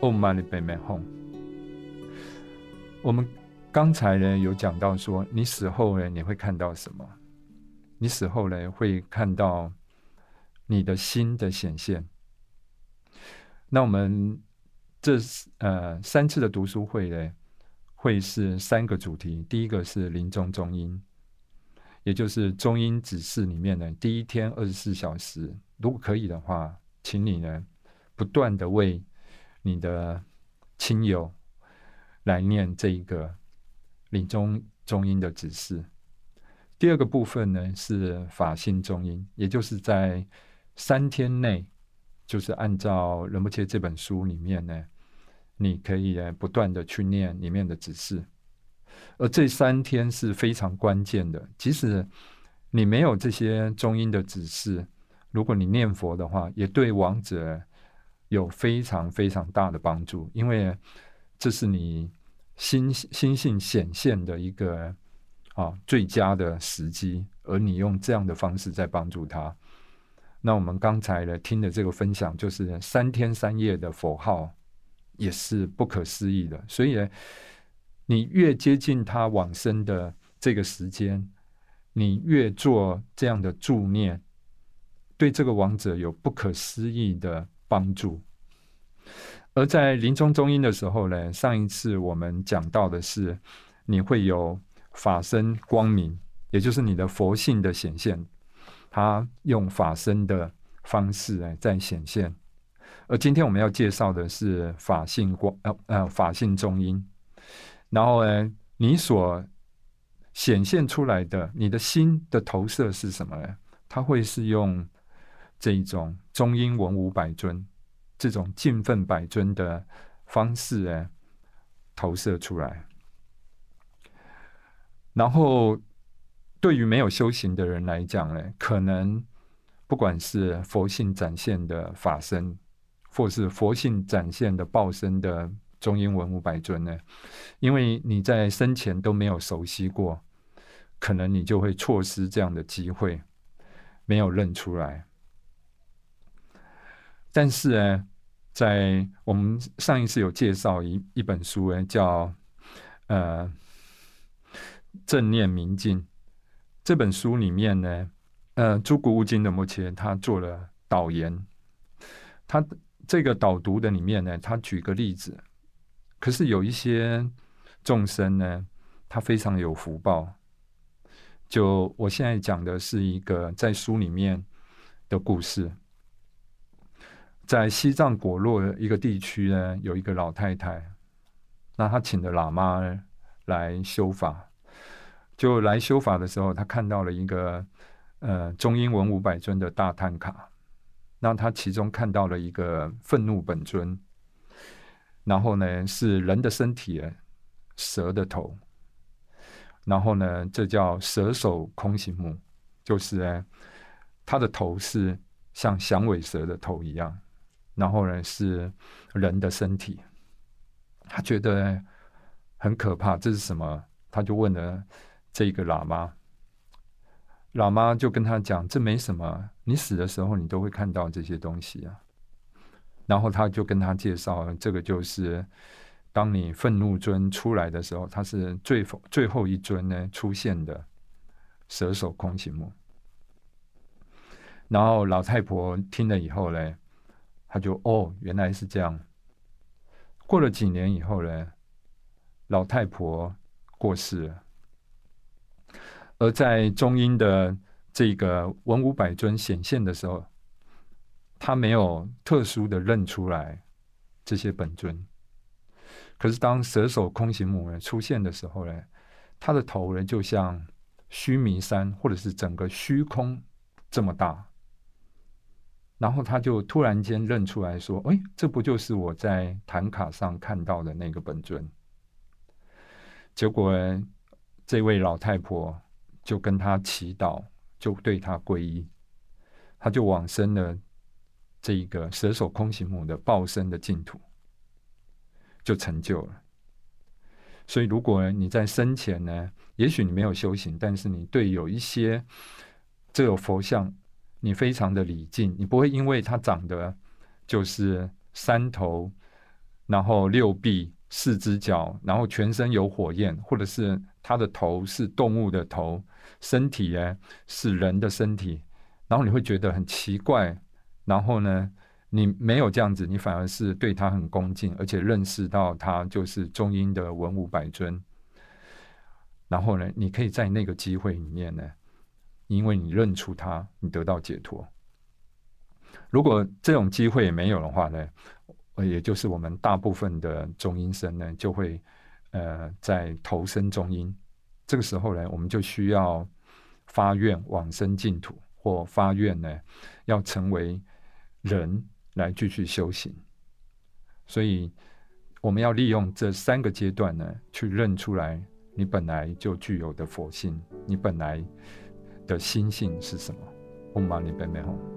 哦玛尼贝美哄。我们刚才呢有讲到说，你死后呢你会看到什么？你死后呢会看到你的心的显现。那我们这呃三次的读书会呢，会是三个主题。第一个是临终中音，也就是中音指示里面呢，第一天二十四小时，如果可以的话，请你呢不断的为你的亲友来念这一个临终中音的指示。第二个部分呢是法性中音，也就是在三天内。就是按照《仁波切》这本书里面呢，你可以不断的去念里面的指示，而这三天是非常关键的。即使你没有这些中音的指示，如果你念佛的话，也对亡者有非常非常大的帮助，因为这是你心心性显现的一个啊最佳的时机，而你用这样的方式在帮助他。那我们刚才呢听的这个分享，就是三天三夜的佛号，也是不可思议的。所以，你越接近他往生的这个时间，你越做这样的助念，对这个亡者有不可思议的帮助。而在临终中音的时候呢，上一次我们讲到的是，你会有法身光明，也就是你的佛性的显现。他用法身的方式来在显现，而今天我们要介绍的是法性光呃呃法性中音，然后呢，你所显现出来的你的心的投射是什么呢？它会是用这一种中英文武百尊这种敬奋百尊的方式呢投射出来，然后。对于没有修行的人来讲呢，可能不管是佛性展现的法身，或是佛性展现的报身的中英文武百尊呢，因为你在生前都没有熟悉过，可能你就会错失这样的机会，没有认出来。但是呢，在我们上一次有介绍一一本书呢，叫呃正念明镜。这本书里面呢，呃，朱古乌金的目前他做了导言，他这个导读的里面呢，他举个例子，可是有一些众生呢，他非常有福报。就我现在讲的是一个在书里面的故事，在西藏果洛一个地区呢，有一个老太太，那她请的喇嘛来修法。就来修法的时候，她看到了一个呃中英文五百尊的大探卡，那她其中看到了一个愤怒本尊，然后呢是人的身体，蛇的头，然后呢这叫蛇首空行母，就是呢他的头是像响尾蛇的头一样，然后呢是人的身体，他觉得很可怕，这是什么？他就问了。这个喇嘛，喇嘛就跟他讲：“这没什么，你死的时候你都会看到这些东西啊。”然后他就跟他介绍：“这个就是当你愤怒尊出来的时候，他是最最后一尊呢出现的蛇首空行母。”然后老太婆听了以后呢，他就哦，原来是这样。过了几年以后呢，老太婆过世了。而在中英的这个文武百尊显现的时候，他没有特殊的认出来这些本尊。可是当蛇首空行母呢出现的时候呢，他的头呢就像须弥山或者是整个虚空这么大。然后他就突然间认出来说：“哎，这不就是我在坛卡上看到的那个本尊？”结果这位老太婆。就跟他祈祷，就对他皈依，他就往生了这一个蛇首空行母的报身的净土，就成就了。所以，如果你在生前呢，也许你没有修行，但是你对有一些这个佛像，你非常的礼敬，你不会因为它长得就是三头然后六臂、四只脚，然后全身有火焰，或者是他的头是动物的头，身体呢是人的身体，然后你会觉得很奇怪。然后呢，你没有这样子，你反而是对他很恭敬，而且认识到他就是中英的文武百尊。然后呢，你可以在那个机会里面呢，因为你认出他，你得到解脱。如果这种机会也没有的话呢，也就是我们大部分的中阴身呢，就会呃在投身中阴。这个时候呢，我们就需要发愿往生净土，或发愿呢要成为人来继续修行。所以我们要利用这三个阶段呢，去认出来。你本来就具有的佛性，你本来的心性是什么？嗡嘛呢叭咪吽。